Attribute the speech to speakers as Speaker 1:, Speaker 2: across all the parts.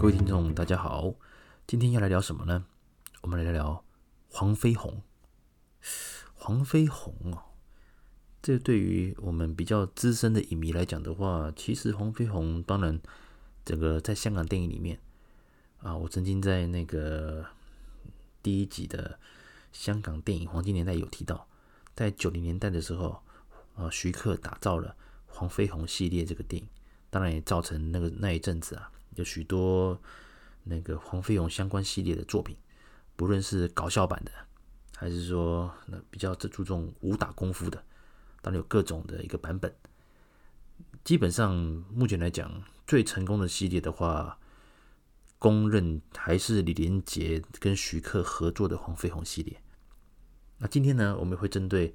Speaker 1: 各位听众，大家好，今天要来聊什么呢？我们来聊聊黄飞鸿。黄飞鸿哦，这对于我们比较资深的影迷来讲的话，其实黄飞鸿当然，整个在香港电影里面啊，我曾经在那个第一集的香港电影黄金年代有提到，在九零年代的时候，啊，徐克打造了黄飞鸿系列这个电影，当然也造成那个那一阵子啊。有许多那个黄飞鸿相关系列的作品，不论是搞笑版的，还是说那比较注重武打功夫的，当然有各种的一个版本。基本上目前来讲，最成功的系列的话，公认还是李连杰跟徐克合作的黄飞鸿系列。那今天呢，我们会针对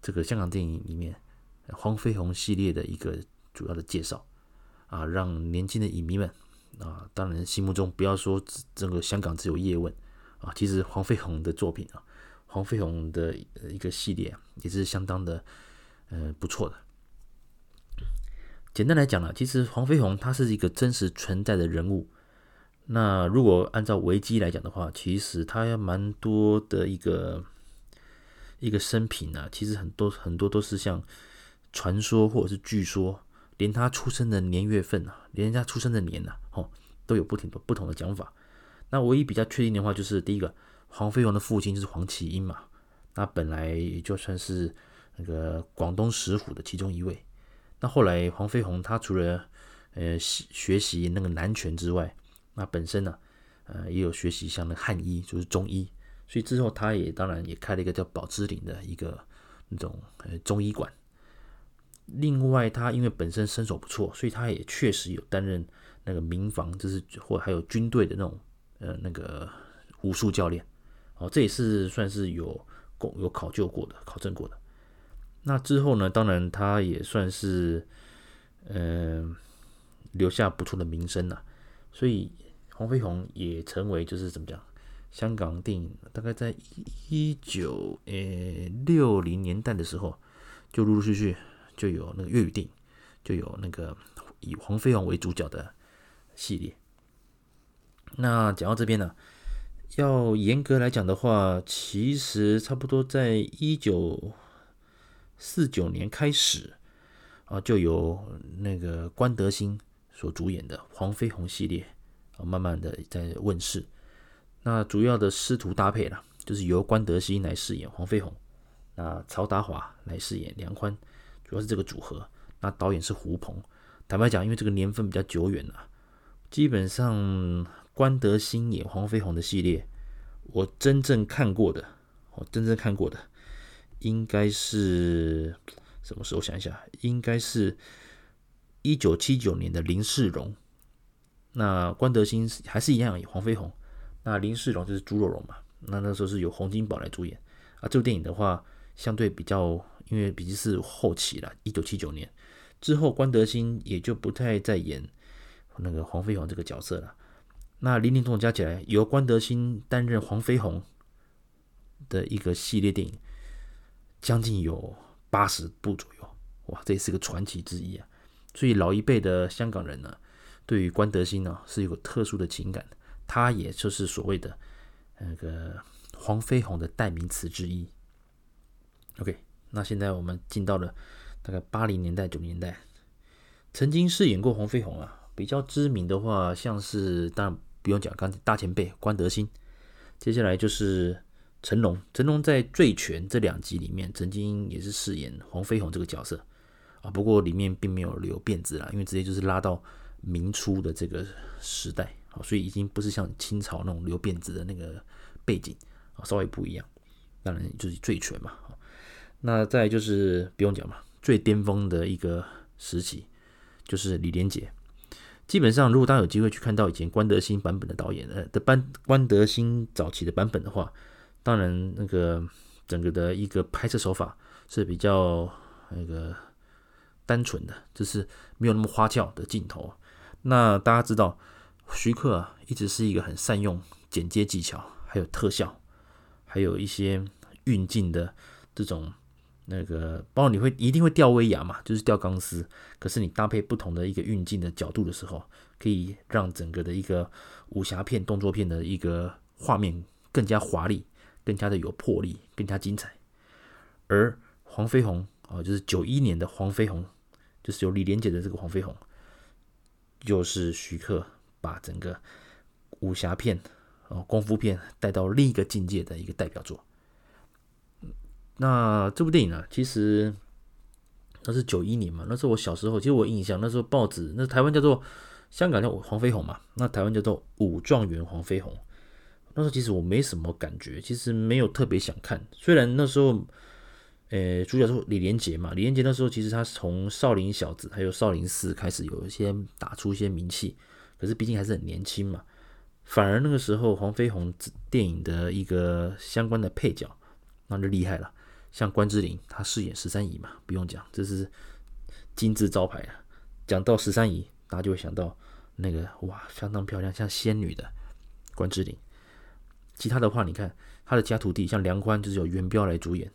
Speaker 1: 这个香港电影里面黄飞鸿系列的一个主要的介绍啊，让年轻的影迷们。啊，当然，心目中不要说整个香港只有叶问啊，其实黄飞鸿的作品啊，黄飞鸿的一个系列也是相当的呃不错的。简单来讲呢，其实黄飞鸿他是一个真实存在的人物。那如果按照维基来讲的话，其实他也蛮多的一个一个生平啊，其实很多很多都是像传说或者是据说。连他出生的年月份啊，连人家出生的年呐，哦，都有不同的不同的讲法。那唯一比较确定的话，就是第一个，黄飞鸿的父亲就是黄麒英嘛。那本来也就算是那个广东十虎的其中一位。那后来黄飞鸿他除了呃学习那个南拳之外，那本身呢，呃也有学习像那汉医，就是中医。所以之后他也当然也开了一个叫宝芝林的一个那种呃中医馆。另外，他因为本身身手不错，所以他也确实有担任那个民防，就是或还有军队的那种呃那个武术教练，哦，这也是算是有有考究过的、考证过的。那之后呢，当然他也算是嗯、留下不错的名声了，所以黄飞鸿也成为就是怎么讲，香港电影大概在一九呃六零年代的时候，就陆陆续续。就有那个粤语电影，就有那个以黄飞鸿为主角的系列。那讲到这边呢，要严格来讲的话，其实差不多在一九四九年开始啊，就有那个关德兴所主演的黄飞鸿系列啊，慢慢的在问世。那主要的师徒搭配啦，就是由关德兴来饰演黄飞鸿，那曹达华来饰演梁宽。主要是这个组合，那导演是胡鹏。坦白讲，因为这个年份比较久远了，基本上关德兴演黄飞鸿的系列，我真正看过的，我真正看过的，应该是什么时候？想一下，应该是一九七九年的林世荣。那关德兴还是一样演黄飞鸿，那林世荣就是猪肉荣嘛。那那时候是由洪金宝来主演啊。这部电影的话，相对比较。因为毕竟是后期了，一九七九年之后，关德兴也就不太再演那个黄飞鸿这个角色了。那林林总总加起来，由关德兴担任黄飞鸿的一个系列电影，将近有八十部左右。哇，这也是个传奇之一啊！所以老一辈的香港人呢，对于关德兴呢是有个特殊的情感，他也就是所谓的那个黄飞鸿的代名词之一。OK。那现在我们进到了大概八零年代、九零年代，曾经饰演过黄飞鸿啊，比较知名的话，像是当然不用讲，刚大前辈关德兴，接下来就是成龙。成龙在《醉拳》这两集里面，曾经也是饰演黄飞鸿这个角色啊，不过里面并没有留辫子啦，因为直接就是拉到明初的这个时代啊，所以已经不是像清朝那种留辫子的那个背景啊，稍微不一样。当然就是《醉拳》嘛。那再就是不用讲嘛，最巅峰的一个时期就是李连杰。基本上，如果大家有机会去看到以前关德兴版本的导演呃的班关德兴早期的版本的话，当然那个整个的一个拍摄手法是比较那个单纯的，就是没有那么花俏的镜头。那大家知道，徐克啊一直是一个很善用剪接技巧，还有特效，还有一些运镜的这种。那个，包括你会一定会吊威亚嘛，就是吊钢丝。可是你搭配不同的一个运镜的角度的时候，可以让整个的一个武侠片、动作片的一个画面更加华丽，更加的有魄力，更加精彩。而黄飞鸿啊，就是九一年的黄飞鸿，就是有李连杰的这个黄飞鸿，就是徐克把整个武侠片、哦功夫片带到另一个境界的一个代表作。那这部电影呢，其实那是九一年嘛，那是我小时候，其实我印象那时候报纸，那台湾叫做香港叫黄飞鸿嘛，那台湾叫做武状元黄飞鸿。那时候其实我没什么感觉，其实没有特别想看，虽然那时候。呃，主角是李连杰嘛？李连杰那时候其实他是从少林小子还有少林寺开始有一些打出一些名气，可是毕竟还是很年轻嘛。反而那个时候黄飞鸿电影的一个相关的配角那就厉害了，像关之琳，她饰演十三姨嘛，不用讲，这是金字招牌啊。讲到十三姨，大家就会想到那个哇，相当漂亮，像仙女的关之琳。其他的话，你看他的家徒弟，像梁宽，就是由元彪来主演。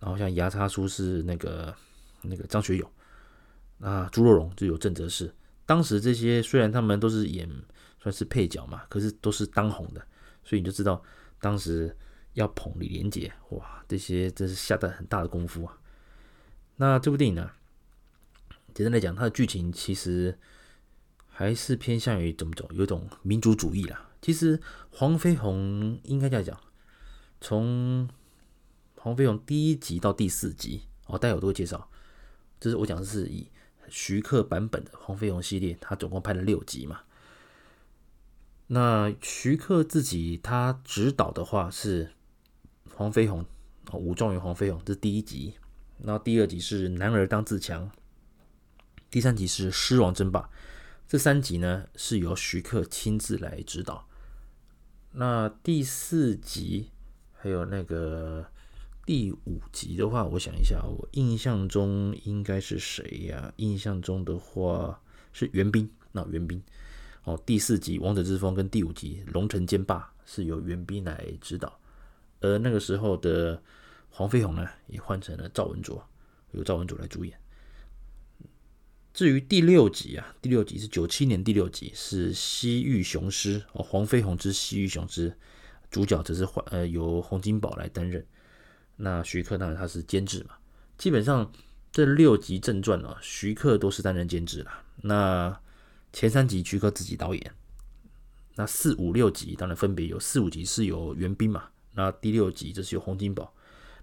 Speaker 1: 然后像牙叉叔是那个那个张学友，啊，朱若龙就有郑则仕。当时这些虽然他们都是演算是配角嘛，可是都是当红的，所以你就知道当时要捧李连杰，哇，这些真是下的很大的功夫啊。那这部电影呢，简单来讲，它的剧情其实还是偏向于怎么走，有一种民族主义啦。其实黄飞鸿应该这样讲，从黄飞鸿第一集到第四集，哦，待会我都会介绍。这是我讲的是以徐克版本的黄飞鸿系列，他总共拍了六集嘛。那徐克自己他执导的话是黄飞鸿，哦，武状元黄飞鸿，这是第一集。然后第二集是男儿当自强，第三集是狮王争霸。这三集呢是由徐克亲自来指导。那第四集还有那个。第五集的话，我想一下，我印象中应该是谁呀？印象中的话是袁彬，那袁彬哦。第四集《王者之风》跟第五集《龙城剑霸》是由袁彬来指导，而那个时候的黄飞鸿呢，也换成了赵文卓，由赵文卓来主演。至于第六集啊，第六集是九七年第六集是《西域雄狮》哦，《黄飞鸿之西域雄狮》，主角则是换呃由洪金宝来担任。那徐克当然他是监制嘛，基本上这六集正传啊，徐克都是担任监制啦。那前三集徐克自己导演，那四五六集当然分别有四五集是由袁彬嘛，那第六集就是由洪金宝。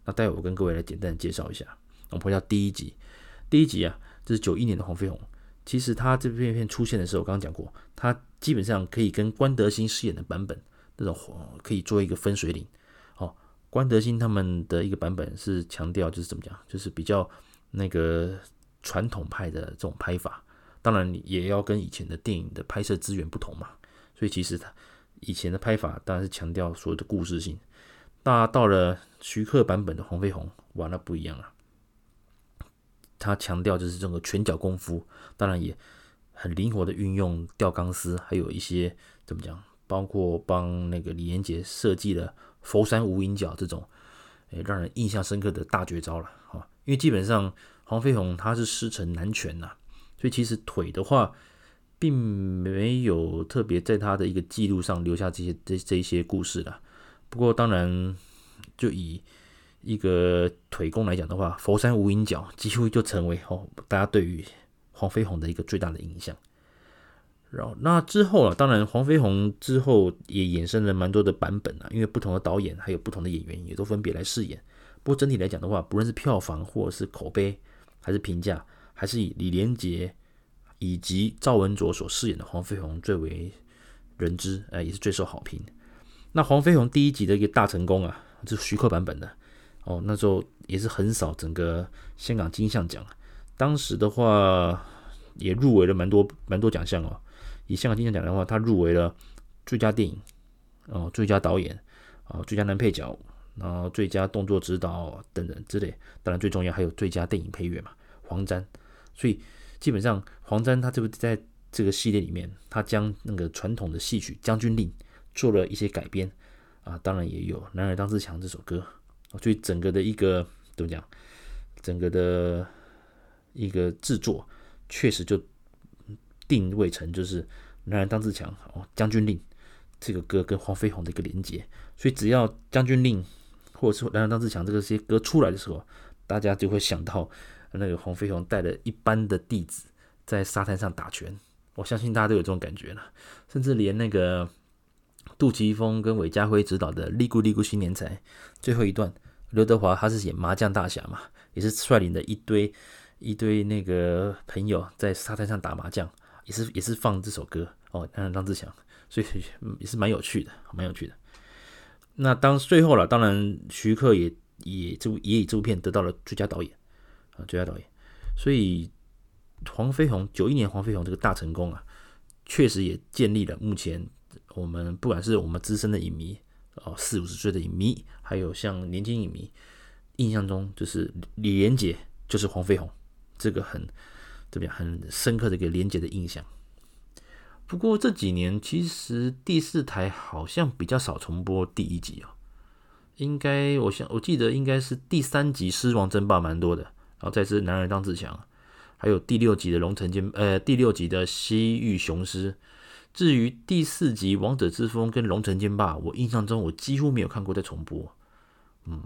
Speaker 1: 那待会我跟各位来简单介绍一下。我们回到第一集，第一集啊，这是九一年的黄飞鸿。其实他这部片出现的时候，我刚刚讲过，他基本上可以跟关德兴饰演的版本那种可以做一个分水岭。哦关德兴他们的一个版本是强调，就是怎么讲，就是比较那个传统派的这种拍法，当然也要跟以前的电影的拍摄资源不同嘛，所以其实他以前的拍法当然是强调所有的故事性。那到了徐克版本的黄飞鸿，完了不一样了，他强调就是这个拳脚功夫，当然也很灵活的运用吊钢丝，还有一些怎么讲，包括帮那个李连杰设计了。佛山无影脚这种，诶，让人印象深刻的大绝招了哈。因为基本上黄飞鸿他是师承南拳呐，所以其实腿的话，并没有特别在他的一个记录上留下这些这这些故事了。不过当然，就以一个腿功来讲的话，佛山无影脚几乎就成为哦大家对于黄飞鸿的一个最大的印象。然后那之后啊，当然黄飞鸿之后也衍生了蛮多的版本啊，因为不同的导演还有不同的演员也都分别来饰演。不过整体来讲的话，不论是票房或者是口碑，还是评价，还是以李连杰以及赵文卓所饰演的黄飞鸿最为人知，呃，也是最受好评。那黄飞鸿第一集的一个大成功啊，是徐克版本的哦，那时候也是横扫整个香港金像奖，当时的话也入围了蛮多蛮多奖项哦。以香港金像奖的话，他入围了最佳电影，哦，最佳导演，哦，最佳男配角，然后最佳动作指导等等之类。当然最重要还有最佳电影配乐嘛，黄沾。所以基本上黄沾他这个在这个系列里面，他将那个传统的戏曲《将军令》做了一些改编啊，当然也有《男儿当自强》这首歌。所以整个的一个怎么讲，整个的一个制作确实就定位成就是《男儿当自强》哦，《将军令》这个歌跟黄飞鸿的一个连接，所以只要《将军令》或者是《男儿当自强》这个些歌出来的时候，大家就会想到那个黄飞鸿带了一班的弟子在沙滩上打拳。我相信大家都有这种感觉了，甚至连那个杜琪峰跟韦家辉执导的《嚦咕嚦咕新年财》最后一段，刘德华他是演麻将大侠嘛，也是率领的一堆一堆那个朋友在沙滩上打麻将，也是也是放这首歌哦，当然当自强，所以也是蛮有趣的，蛮有趣的。那当最后了，当然徐克也也这部也以这部片得到了最佳导演啊，最佳导演，所以。黄飞鸿九一年，黄飞鸿这个大成功啊，确实也建立了目前我们不管是我们资深的影迷哦，四五十岁的影迷，还有像年轻影迷，印象中就是李连杰就是黄飞鸿，这个很这边很深刻的一个连杰的印象。不过这几年其实第四台好像比较少重播第一集哦，应该我想我记得应该是第三集狮王争霸蛮多的，然后再是男儿当自强。还有第六集的龙城剑，呃，第六集的西域雄狮。至于第四集王者之风跟龙城剑霸，我印象中我几乎没有看过再重播。嗯，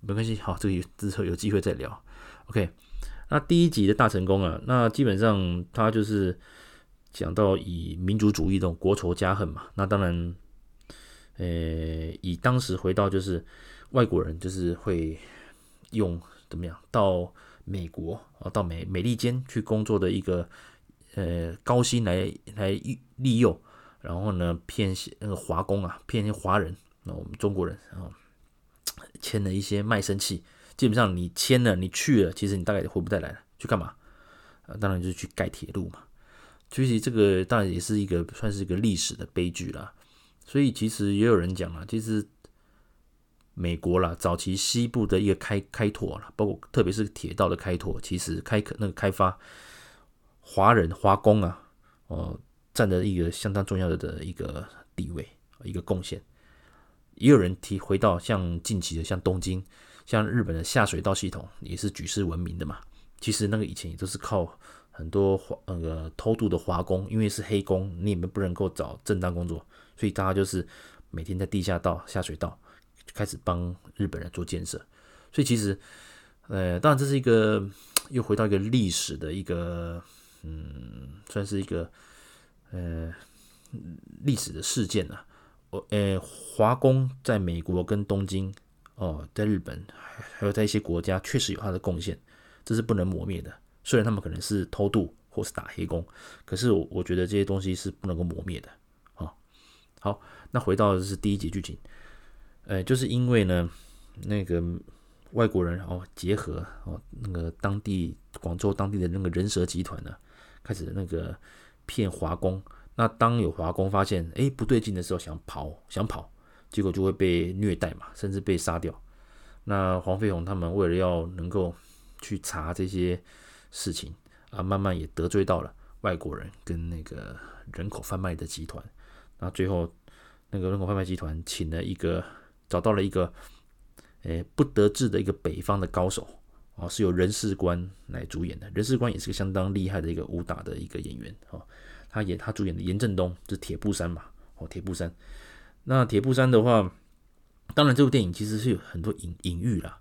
Speaker 1: 没关系，好，这个之后有机会再聊。OK，那第一集的大成功啊，那基本上他就是讲到以民族主义这种国仇家恨嘛。那当然，呃，以当时回到就是外国人就是会用怎么样到。美国啊，到美美利坚去工作的一个呃高薪来来利诱，然后呢骗那个华工啊，骗那些华人，那我们中国人啊签了一些卖身契，基本上你签了，你去了，其实你大概也回不再来了，去干嘛？啊，当然就是去盖铁路嘛。其实这个当然也是一个算是一个历史的悲剧啦。所以其实也有人讲啊，其实。美国啦，早期西部的一个开开拓啦，包括特别是铁道的开拓，其实开那个开发，华人华工啊，哦，占了一个相当重要的的一个地位，一个贡献。也有人提回到像近期的像东京，像日本的下水道系统也是举世闻名的嘛。其实那个以前也都是靠很多华那个偷渡的华工，因为是黑工，你们不能够找正当工作，所以大家就是每天在地下道下水道就。开始帮日本人做建设，所以其实，呃，当然这是一个又回到一个历史的一个，嗯，算是一个，呃，历史的事件了。我，呃，华工在美国跟东京，哦，在日本，还有在一些国家，确实有他的贡献，这是不能磨灭的。虽然他们可能是偷渡或是打黑工，可是我我觉得这些东西是不能够磨灭的。啊，好，那回到的是第一集剧情。呃，就是因为呢，那个外国人哦结合哦那个当地广州当地的那个人蛇集团呢，开始那个骗华工。那当有华工发现哎不对劲的时候，想跑想跑，结果就会被虐待嘛，甚至被杀掉。那黄飞鸿他们为了要能够去查这些事情啊，慢慢也得罪到了外国人跟那个人口贩卖的集团。那最后那个人口贩卖集团请了一个。找到了一个，诶，不得志的一个北方的高手哦，是由人事官来主演的。人事官也是个相当厉害的一个武打的一个演员哦。他演他主演的严振东就是铁布衫嘛，哦，铁布衫。那铁布衫的话，当然这部电影其实是有很多隐隐喻啦，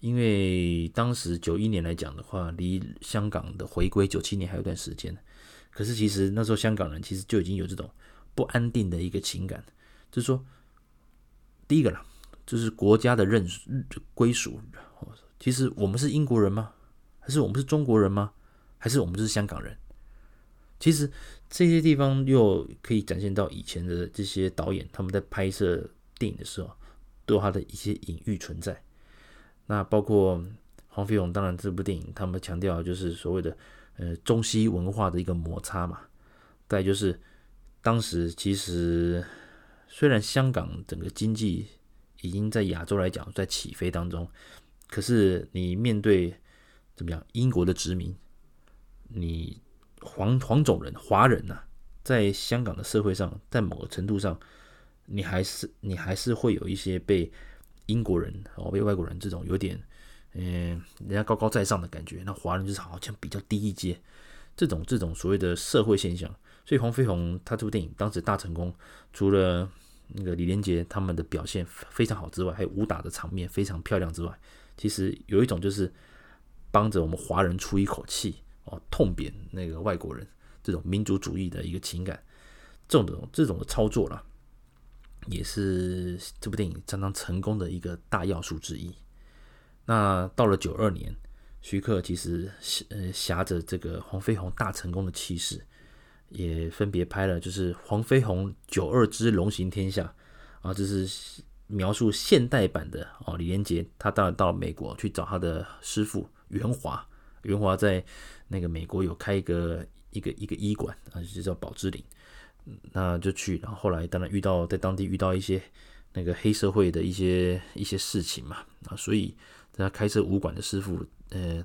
Speaker 1: 因为当时九一年来讲的话，离香港的回归九七年还有段时间。可是其实那时候香港人其实就已经有这种不安定的一个情感，就是说。第一个啦，就是国家的认归属。其实我们是英国人吗？还是我们是中国人吗？还是我们是香港人？其实这些地方又可以展现到以前的这些导演他们在拍摄电影的时候，都有他的一些隐喻存在。那包括黄飞鸿，当然这部电影他们强调就是所谓的呃中西文化的一个摩擦嘛。再就是当时其实。虽然香港整个经济已经在亚洲来讲在起飞当中，可是你面对怎么样英国的殖民，你黄黄种人华人呐、在香港的社会上，在某个程度上，你还是你还是会有一些被英国人哦被外国人这种有点嗯，人家高高在上的感觉，那华人就是好像比较低一阶，这种这种所谓的社会现象。所以黄飞鸿他这部电影当时大成功，除了那个李连杰他们的表现非常好之外，还有武打的场面非常漂亮之外，其实有一种就是帮着我们华人出一口气哦，痛扁那个外国人这种民族主义的一个情感，这种这种的操作了，也是这部电影相当成功的一个大要素之一。那到了九二年，徐克其实呃挟着这个黄飞鸿大成功的气势，也分别拍了就是《黄飞鸿九二之龙行天下》啊，这是描述现代版的哦。李连杰他当然到美国去找他的师傅袁华，袁华在那个美国有开一个一个一个医馆啊，就叫宝芝林，那就去，然后后来当然遇到在当地遇到一些那个黑社会的一些一些事情嘛啊，所以。他开设武馆的师傅，呃，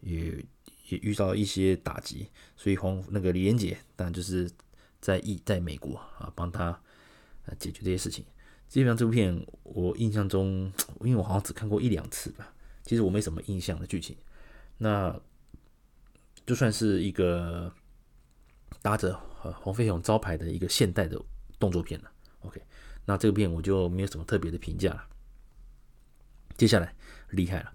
Speaker 1: 也也遇到一些打击，所以黄那个李连杰当然就是在意在美国啊，帮他解决这些事情。基本上这部片我印象中，因为我好像只看过一两次吧，其实我没什么印象的剧情。那就算是一个搭着黄飞鸿招牌的一个现代的动作片了。OK，那这个片我就没有什么特别的评价了。接下来。厉害了，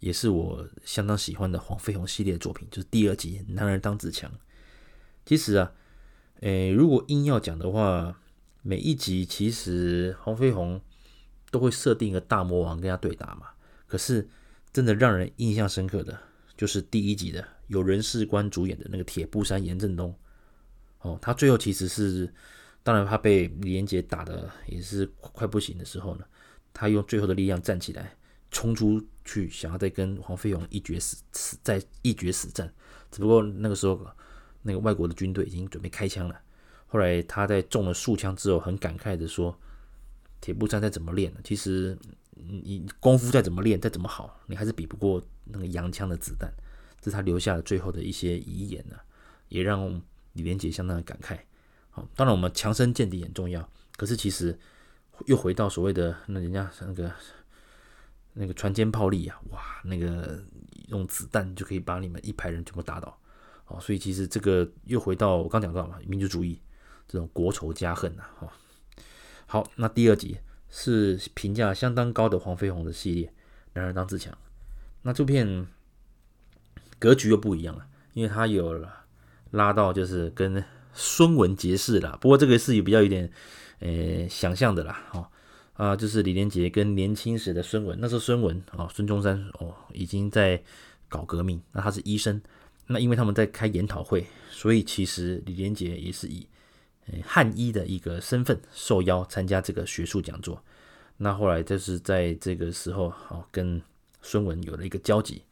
Speaker 1: 也是我相当喜欢的黄飞鸿系列作品，就是第二集《男儿当自强》。其实啊，诶，如果硬要讲的话，每一集其实黄飞鸿都会设定一个大魔王跟他对打嘛。可是真的让人印象深刻的，就是第一集的由任士官主演的那个铁布衫严正东。哦，他最后其实是，当然他被李连杰打的也是快不行的时候呢，他用最后的力量站起来。冲出去，想要再跟黄飞鸿一决死死，再一决死战。只不过那个时候，那个外国的军队已经准备开枪了。后来他在中了数枪之后，很感慨的说：“铁布衫再怎么练，其实你功夫再怎么练，再怎么好，你还是比不过那个洋枪的子弹。”这是他留下了最后的一些遗言呢，也让李连杰相当的感慨。好，当然我们强身健体很重要，可是其实又回到所谓的那人家那个。那个船坚炮利啊，哇，那个用子弹就可以把你们一排人全部打倒，哦，所以其实这个又回到我刚讲到嘛，民族主义这种国仇家恨呐，哈。好，那第二集是评价相当高的黄飞鸿的系列，男儿当自强。那这片格局又不一样了，因为他有拉到就是跟孙文结识了，不过这个是有比较有点呃想象的啦，哈。啊，就是李连杰跟年轻时的孙文，那时候孙文哦，孙中山哦，已经在搞革命。那他是医生，那因为他们在开研讨会，所以其实李连杰也是以汉医的一个身份受邀参加这个学术讲座。那后来就是在这个时候，哦，跟孙文有了一个交集。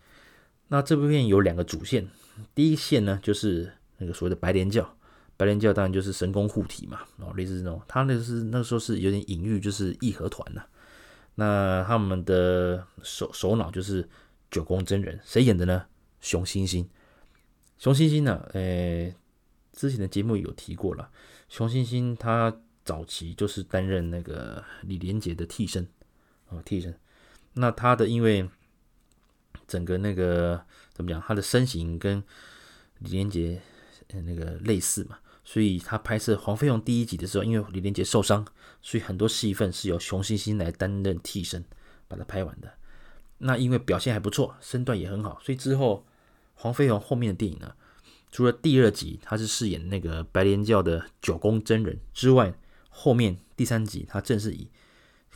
Speaker 1: 那这部片有两个主线，第一线呢就是那个所谓的白莲教。白莲教当然就是神功护体嘛，哦，类似这种，他那是那时候是有点隐喻，就是义和团呐、那他们的首首脑就是九宫真人，谁演的呢？熊欣欣。熊欣欣呢，诶，之前的节目有提过了。熊欣欣他早期就是担任那个李连杰的替身，哦，替身。那他的因为整个那个怎么讲，他的身形跟李连杰那个类似嘛。所以他拍摄《黄飞鸿》第一集的时候，因为李连杰受伤，所以很多戏份是由熊欣欣来担任替身，把它拍完的。那因为表现还不错，身段也很好，所以之后黄飞鸿后面的电影呢，除了第二集他是饰演那个白莲教的九宫真人之外，后面第三集他正是以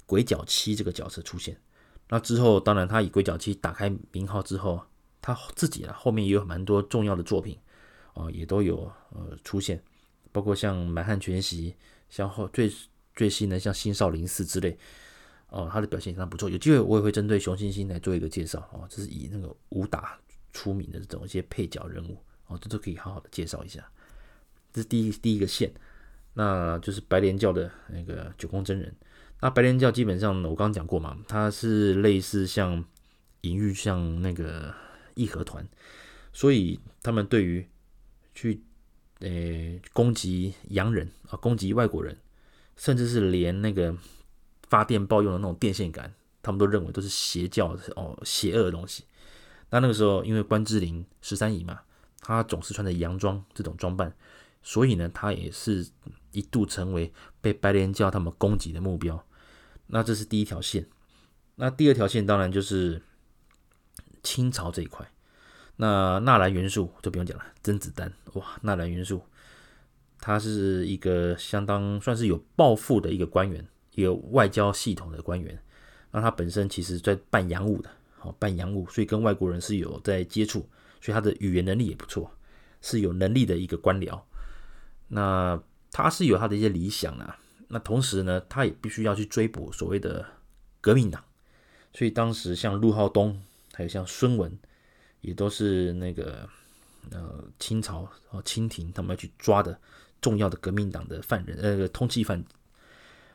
Speaker 1: 鬼脚七这个角色出现。那之后，当然他以鬼脚七打开名号之后，他自己啊后面也有蛮多重要的作品啊，也都有呃出现。包括像《满汉全席》，像后最最新的像《新少林寺》之类，哦，他的表现非常不错。有机会我也会针对熊欣欣来做一个介绍哦，这是以那个武打出名的这种一些配角人物哦，这都可以好好的介绍一下。这是第一第一个线，那就是白莲教的那个九宫真人。那白莲教基本上我刚刚讲过嘛，它是类似像隐喻像那个义和团，所以他们对于去。呃，攻击洋人啊，攻击外国人，甚至是连那个发电报用的那种电线杆，他们都认为都是邪教哦，邪恶的东西。那那个时候，因为关之琳十三姨嘛，他总是穿着洋装这种装扮，所以呢，他也是一度成为被白莲教他们攻击的目标。那这是第一条线。那第二条线当然就是清朝这一块。那纳兰元素就不用讲了，甄子丹哇，纳兰元素，他是一个相当算是有抱负的一个官员，一个外交系统的官员。那他本身其实在办洋务的。好办洋务，所以跟外国人是有在接触，所以他的语言能力也不错，是有能力的一个官僚。那他是有他的一些理想啊，那同时呢，他也必须要去追捕所谓的革命党，所以当时像陆浩东，还有像孙文，也都是那个呃清朝哦清廷他们要去抓的重要的革命党的犯人，呃通缉犯。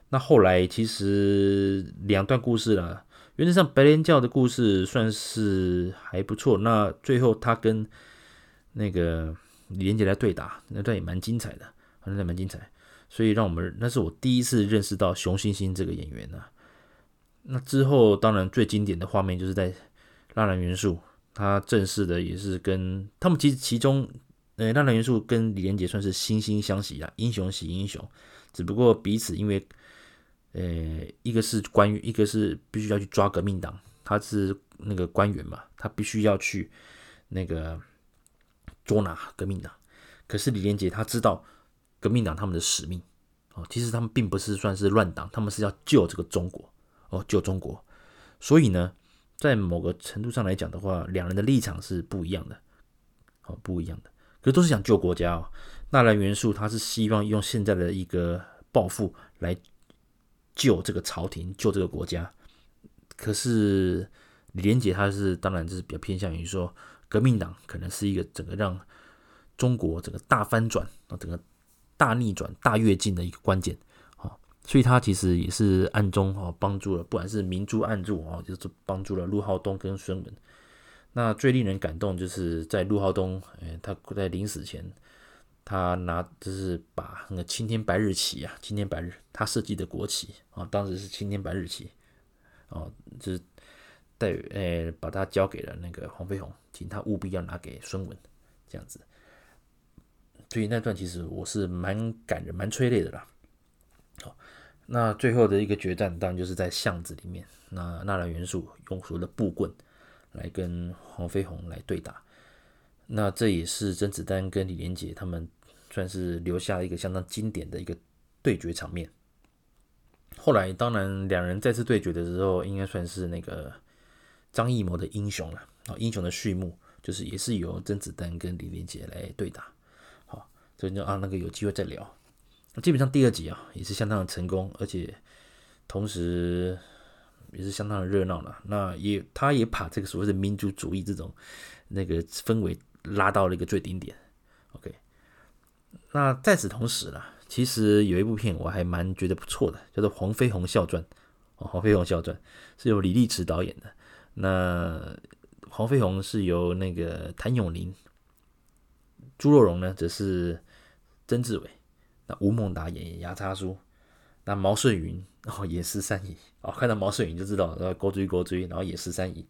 Speaker 1: 那后来其实两段故事了。原则上，白莲教的故事算是还不错。那最后他跟那个李连杰来对打，那段也蛮精彩的，那段蛮精彩。所以让我们，那是我第一次认识到熊欣欣这个演员呢、啊。那之后，当然最经典的画面就是在《纳兰元素》，他正式的也是跟他们其实其中，呃，《纳兰元素》跟李连杰算是惺惺相惜啊，英雄惜英雄，只不过彼此因为。呃，一个是官员，一个是必须要去抓革命党，他是那个官员嘛，他必须要去那个捉拿革命党。可是李连杰他知道革命党他们的使命哦，其实他们并不是算是乱党，他们是要救这个中国哦，救中国。所以呢，在某个程度上来讲的话，两人的立场是不一样的，哦，不一样的。可都是想救国家哦。纳兰元素他是希望用现在的一个抱负来。救这个朝廷，救这个国家。可是李连杰他是当然就是比较偏向于说，革命党可能是一个整个让中国整个大翻转啊，整个大逆转、大跃进的一个关键啊。所以他其实也是暗中啊帮助了，不管是明珠暗助啊，就是帮助了陆浩东跟孙文。那最令人感动就是在陆浩东，哎，他在临死前。他拿就是把那个青天白日旗啊，青天白日他设计的国旗啊，当时是青天白日旗，哦，就是带呃，把它交给了那个黄飞鸿，请他务必要拿给孙文，这样子。所以那段其实我是蛮感人、蛮催泪的啦。好，那最后的一个决战，当然就是在巷子里面，那纳兰元素用所谓的布棍来跟黄飞鸿来对打。那这也是甄子丹跟李连杰他们算是留下一个相当经典的一个对决场面。后来当然两人再次对决的时候，应该算是那个张艺谋的英雄了啊，英雄的序幕就是也是由甄子丹跟李连杰来对打。好，所以就啊那个有机会再聊。基本上第二集啊也是相当的成功，而且同时也是相当的热闹了。那也他也把这个所谓的民族主义这种那个氛围。拉到了一个最顶点，OK。那在此同时呢，其实有一部片我还蛮觉得不错的，叫做《黄飞鸿笑传》哦，《黄飞鸿笑传》是由李立持导演的。那黄飞鸿是由那个谭咏麟，朱若荣呢则是曾志伟，那吴孟达演牙叉叔，那毛舜筠哦演十三姨哦，看到毛舜筠就知道，然后勾追勾追，然后演十三姨，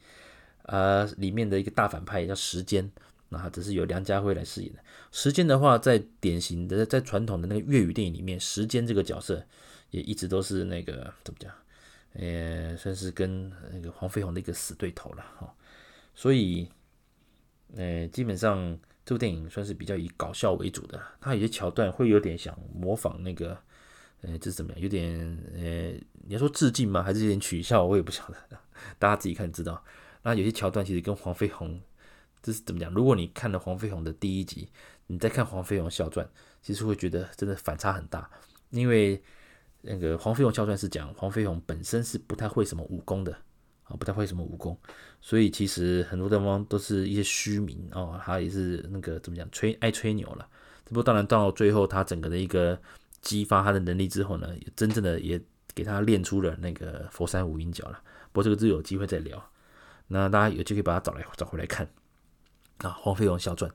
Speaker 1: 呃，里面的一个大反派叫时间。那只是由梁家辉来饰演的。时间的话，在典型的在传统的那个粤语电影里面，时间这个角色也一直都是那个怎么讲？呃，算是跟那个黄飞鸿的一个死对头了哈。所以，呃，基本上这部电影算是比较以搞笑为主的。它有些桥段会有点想模仿那个，呃，这是怎么样？有点呃，你要说致敬吗？还是有点取笑？我也不晓得，大家自己看知道。那有些桥段其实跟黄飞鸿。这是怎么讲？如果你看了黄飞鸿的第一集，你再看黄飞鸿笑传，其实会觉得真的反差很大。因为那个黄飞鸿笑传是讲黄飞鸿本身是不太会什么武功的啊，不太会什么武功，所以其实很多地方都是一些虚名哦，他也是那个怎么讲，吹爱吹牛了。这不当然到最后他整个的一个激发他的能力之后呢，也真正的也给他练出了那个佛山无影脚了。不过这个就有机会再聊。那大家有机会把它找来找回来看。啊，黄飞鸿笑传，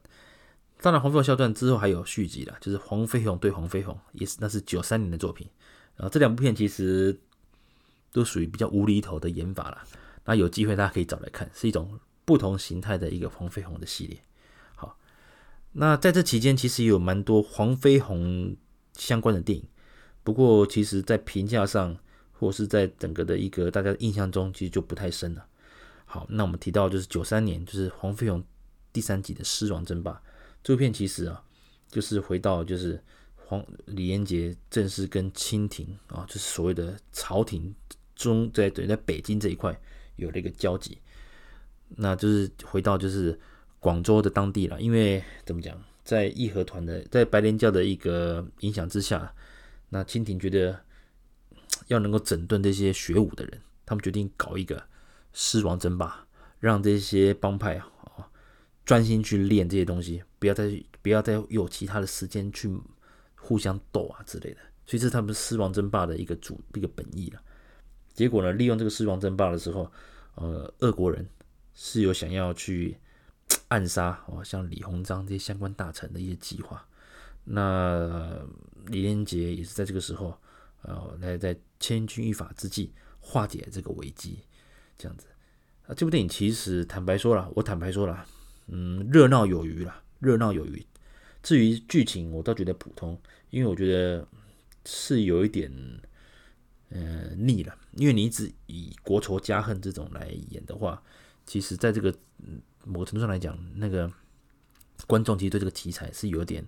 Speaker 1: 当然黄飞鸿笑传之后还有续集了，就是黄飞鸿对黄飞鸿，也是那是九三年的作品。然后这两部片其实都属于比较无厘头的演法了。那有机会大家可以找来看，是一种不同形态的一个黄飞鸿的系列。好，那在这期间其实也有蛮多黄飞鸿相关的电影，不过其实在评价上或是在整个的一个大家印象中，其实就不太深了。好，那我们提到就是九三年，就是黄飞鸿第三集的《狮王争霸》这部片，其实啊，就是回到就是黄李连杰正式跟清廷啊，就是所谓的朝廷中在对在北京这一块有了一个交集，那就是回到就是广州的当地了。因为怎么讲，在义和团的在白莲教的一个影响之下，那清廷觉得要能够整顿这些学武的人，他们决定搞一个。狮王争霸，让这些帮派啊专心去练这些东西，不要再不要再有其他的时间去互相斗啊之类的。所以这是他们狮王争霸的一个主一个本意了。结果呢，利用这个狮王争霸的时候，呃，俄国人是有想要去暗杀哦，像李鸿章这些相关大臣的一些计划。那李连杰也是在这个时候，呃，来在千钧一发之际化解这个危机。这样子啊，这部电影其实坦白说了，我坦白说了，嗯，热闹有余了，热闹有余。至于剧情，我倒觉得普通，因为我觉得是有一点，呃，腻了。因为你一直以国仇家恨这种来演的话，其实在这个某个程度上来讲，那个观众其实对这个题材是有点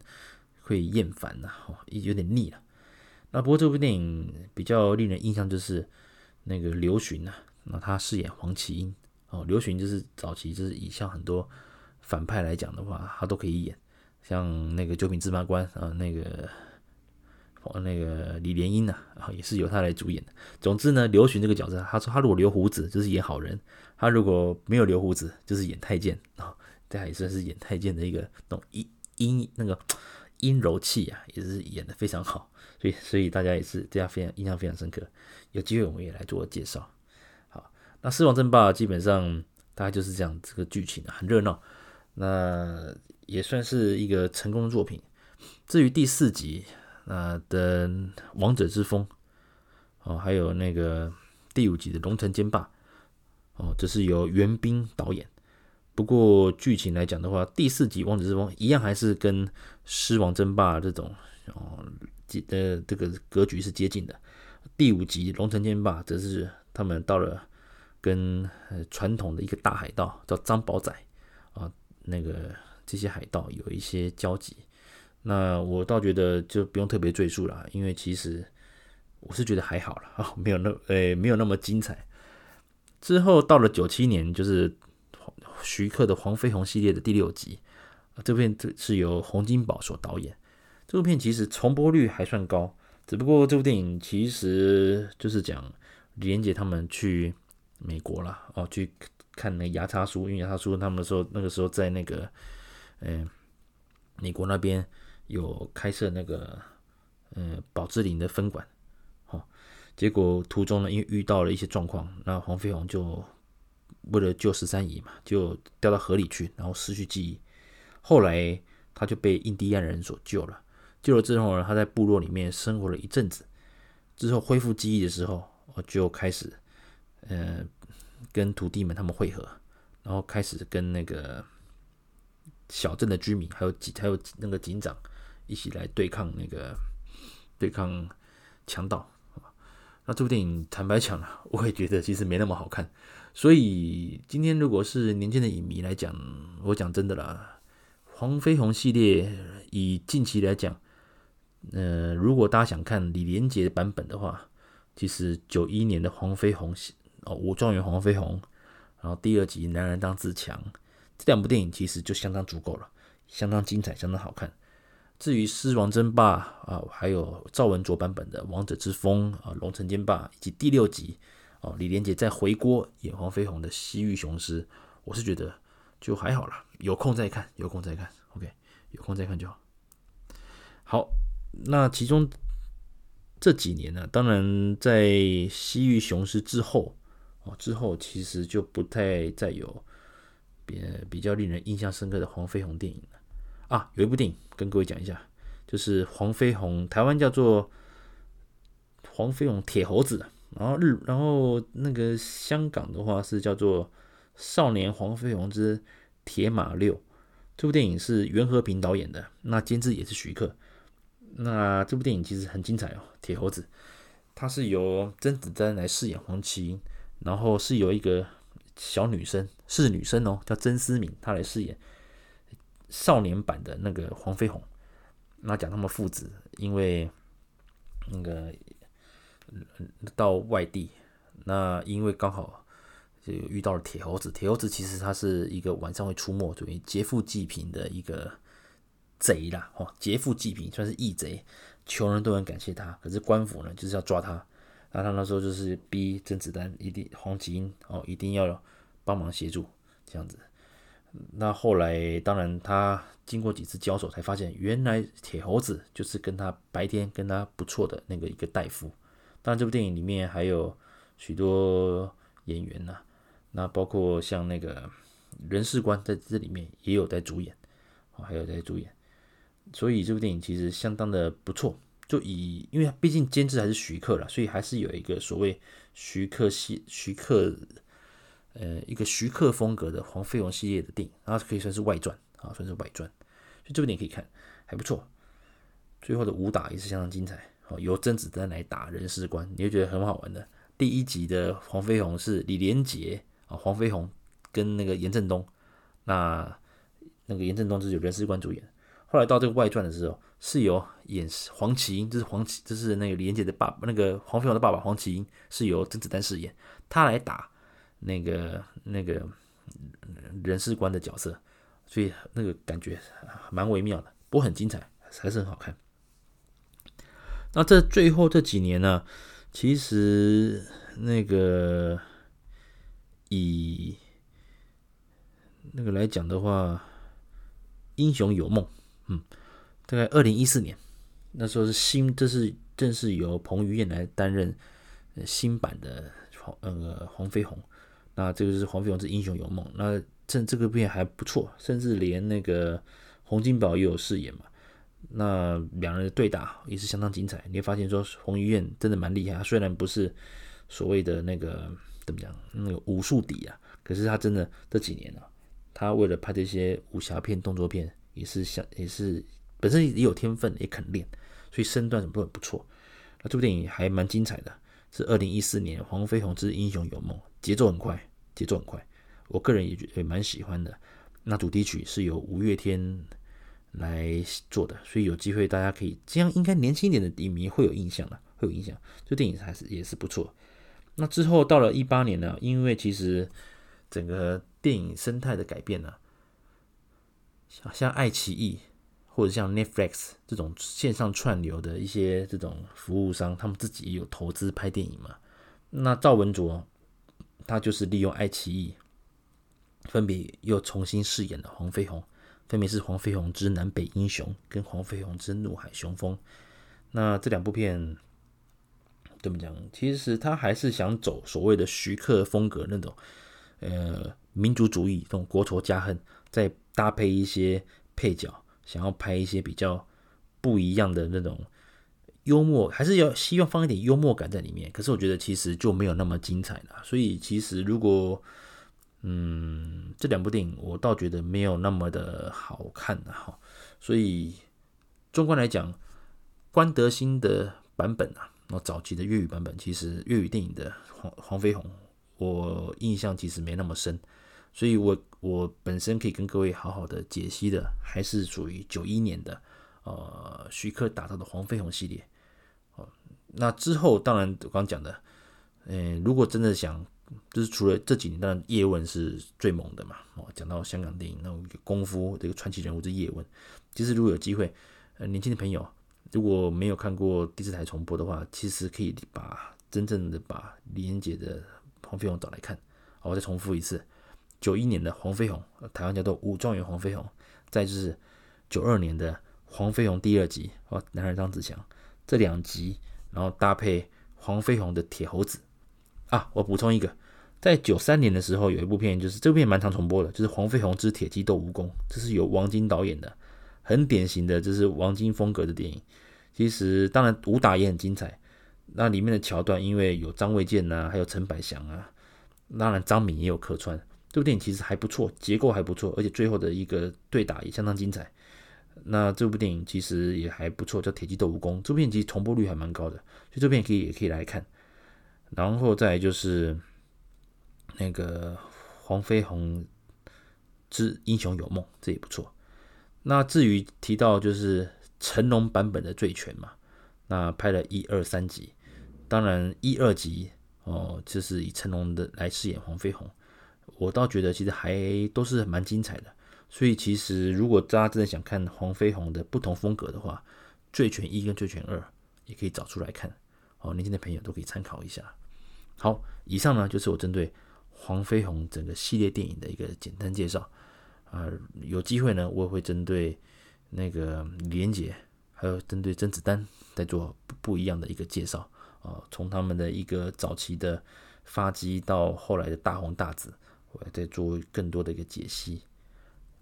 Speaker 1: 会厌烦的，哦，有点腻了。那不过这部电影比较令人印象就是那个刘巡呐。那他饰演黄麒英哦，刘巡就是早期就是以像很多反派来讲的话，他都可以演，像那个九品芝麻官啊，那个那个李莲英呐，啊也是由他来主演的。总之呢，刘巡这个角色，他说他如果留胡子就是演好人，他如果没有留胡子就是演太监啊，这也算是演太监的一个那种阴阴那个阴柔气啊，也是演的非常好，所以所以大家也是对他非常印象非常深刻。有机会我们也来做介绍。好那《狮王争霸》基本上大概就是这样，这个剧情啊很热闹，那也算是一个成功的作品。至于第四集那的《王者之风》哦，还有那个第五集的《龙城争霸》哦，这是由袁彬导演。不过剧情来讲的话，第四集《王者之风》一样还是跟《狮王争霸》这种哦的这个格局是接近的。第五集《龙城争霸》则是他们到了。跟传统的一个大海盗叫张宝仔，那个这些海盗有一些交集。那我倒觉得就不用特别赘述了，因为其实我是觉得还好了啊，没有那呃没有那么精彩。之后到了九七年，就是徐克的黄飞鸿系列的第六集，这部片是由洪金宝所导演。这部片其实重播率还算高，只不过这部电影其实就是讲李连杰他们去。美国了哦，去看那个牙叉叔，因为牙叉叔他们说那个时候在那个，嗯、呃，美国那边有开设那个，呃，宝芝林的分馆，哦，结果途中呢，因为遇到了一些状况，那黄飞鸿就为了救十三姨嘛，就掉到河里去，然后失去记忆，后来他就被印第安人所救了，救了之后呢，他在部落里面生活了一阵子，之后恢复记忆的时候，我就开始。呃，跟徒弟们他们会合，然后开始跟那个小镇的居民，还有警，还有那个警长一起来对抗那个对抗强盗。那这部电影坦白讲了，我也觉得其实没那么好看。所以今天如果是年轻的影迷来讲，我讲真的啦，黄飞鸿系列以近期来讲，呃，如果大家想看李连杰版本的话，其实九一年的黄飞鸿系哦，武状元黄飞鸿，然后第二集男人当自强，这两部电影其实就相当足够了，相当精彩，相当好看。至于狮王争霸啊，还有赵文卓版本的王者之风啊，龙城争霸，以及第六集哦，李连杰在回锅演黄飞鸿的西域雄狮，我是觉得就还好了，有空再看，有空再看，OK，有空再看就好。好，那其中这几年呢，当然在西域雄狮之后。之后其实就不太再有比比较令人印象深刻的黄飞鸿电影了啊。有一部电影跟各位讲一下，就是黄飞鸿，台湾叫做黄飞鸿铁猴子然后日，然后那个香港的话是叫做《少年黄飞鸿之铁马六》，这部电影是袁和平导演的，那监制也是徐克。那这部电影其实很精彩哦，铁猴子，它是由甄子丹来饰演黄麒英，然后是有一个小女生，是女生哦，叫曾思敏，她来饰演少年版的那个黄飞鸿。那讲他们父子，因为那个到外地，那因为刚好就遇到了铁猴子。铁猴子其实他是一个晚上会出没，属于劫富济贫的一个贼啦，哦，劫富济贫算是义贼，穷人都很感谢他。可是官府呢，就是要抓他。那他那时候就是逼甄子丹一定黄麒英哦，一定要帮忙协助这样子。那后来，当然他经过几次交手，才发现原来铁猴子就是跟他白天跟他不错的那个一个大夫。当然，这部电影里面还有许多演员呐、那包括像那个人事官在这里面也有在主演，还有在主演。所以这部电影其实相当的不错。就以，因为毕竟监制还是徐克啦，所以还是有一个所谓徐克系徐克。呃，一个徐克风格的黄飞鸿系列的电影，然后可以算是外传啊，算是外传，所以这部电影可以看，还不错。最后的武打也是相当精彩，哦，由甄子丹来打人事官，你会觉得很好玩的。第一集的黄飞鸿是李连杰啊，黄飞鸿跟那个严正东，那那个严正东就是由人事官主演。后来到这个外传的时候，是由演黄麒英，这是黄麒，这是那个李连杰的爸，那个黄飞鸿的爸爸黄麒英是由甄子丹饰演，他来打。那个那个人事官的角色，所以那个感觉蛮微妙的，不过很精彩，还是很好看。那这最后这几年呢，其实那个以那个来讲的话，英雄有梦，嗯，大概二零一四年那时候是新，这是正是由彭于晏来担任新版的黄那个黄飞鸿。那这个是黄飞鸿之英雄有梦，那这这个片还不错，甚至连那个洪金宝也有饰演嘛。那两人的对打也是相当精彩，你会发现说彭于晏真的蛮厉害，虽然不是所谓的那个怎么讲那个武术底啊，可是他真的这几年啊，他为了拍这些武侠片、动作片，也是像也是本身也有天分，也肯练，所以身段什么都很不错。那这部电影还蛮精彩的，是二零一四年黄飞鸿之英雄有梦，节奏很快。节奏很快，我个人也觉得蛮喜欢的。那主题曲是由五月天来做的，所以有机会大家可以这样，应该年轻一点的影迷会有印象的，会有印象。这电影还是也是不错。那之后到了一八年呢，因为其实整个电影生态的改变呢，像像爱奇艺或者像 Netflix 这种线上串流的一些这种服务商，他们自己也有投资拍电影嘛。那赵文卓。他就是利用爱奇艺，分别又重新饰演了黄飞鸿，分别是《黄飞鸿之南北英雄》跟《黄飞鸿之怒海雄风》。那这两部片怎么讲？其实他还是想走所谓的徐克风格那种，呃，民族主义这种国仇家恨，再搭配一些配角，想要拍一些比较不一样的那种。幽默还是要希望放一点幽默感在里面，可是我觉得其实就没有那么精彩了。所以其实如果嗯这两部电影，我倒觉得没有那么的好看的哈。所以纵观来讲，关德兴的版本啊，那早期的粤语版本，其实粤语电影的黄黄飞鸿，我印象其实没那么深。所以我我本身可以跟各位好好的解析的，还是属于九一年的呃徐克打造的黄飞鸿系列。哦那之后，当然我刚讲的，嗯，如果真的想，就是除了这几年，当然叶问是最猛的嘛。哦，讲到香港电影那种功夫这个传奇人物，是叶问。其实如果有机会，呃，年轻的朋友如果没有看过电视台重播的话，其实可以把真正的把李连杰的黄飞鸿找来看。好，我再重复一次，九一年的黄飞鸿，台湾叫做武状元黄飞鸿。再就是九二年的黄飞鸿第二集，哦，男儿当自强，这两集。然后搭配黄飞鸿的铁猴子啊，我补充一个，在九三年的时候有一部片，就是这部片蛮常重播的，就是《黄飞鸿之铁鸡斗蜈蚣》，这是由王晶导演的，很典型的，这是王晶风格的电影。其实当然武打也很精彩，那里面的桥段，因为有张卫健呐、啊，还有陈百祥啊，当然张敏也有客串。这部电影其实还不错，结构还不错，而且最后的一个对打也相当精彩。那这部电影其实也还不错，叫《铁鸡斗蜈蚣》。这部电影其实重播率还蛮高的，所以这部电影可以也可以来看。然后再就是那个黄飞鸿之英雄有梦，这也不错。那至于提到就是成龙版本的《醉拳》嘛，那拍了一二三集，当然一二集哦，就是以成龙的来饰演黄飞鸿，我倒觉得其实还都是蛮精彩的。所以其实如果大家真的想看黄飞鸿的不同风格的话，《醉拳一》跟《醉拳二》也可以找出来看，哦，年轻的朋友都可以参考一下。好，以上呢就是我针对黄飞鸿整个系列电影的一个简单介绍。啊、呃，有机会呢，我也会针对那个李连杰，还有针对甄子丹，再做不，不一样的一个介绍啊、呃。从他们的一个早期的发迹到后来的大红大紫，我再做更多的一个解析。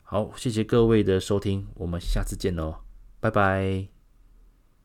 Speaker 1: 好，谢谢各位的收听，我们下次见喽，拜拜。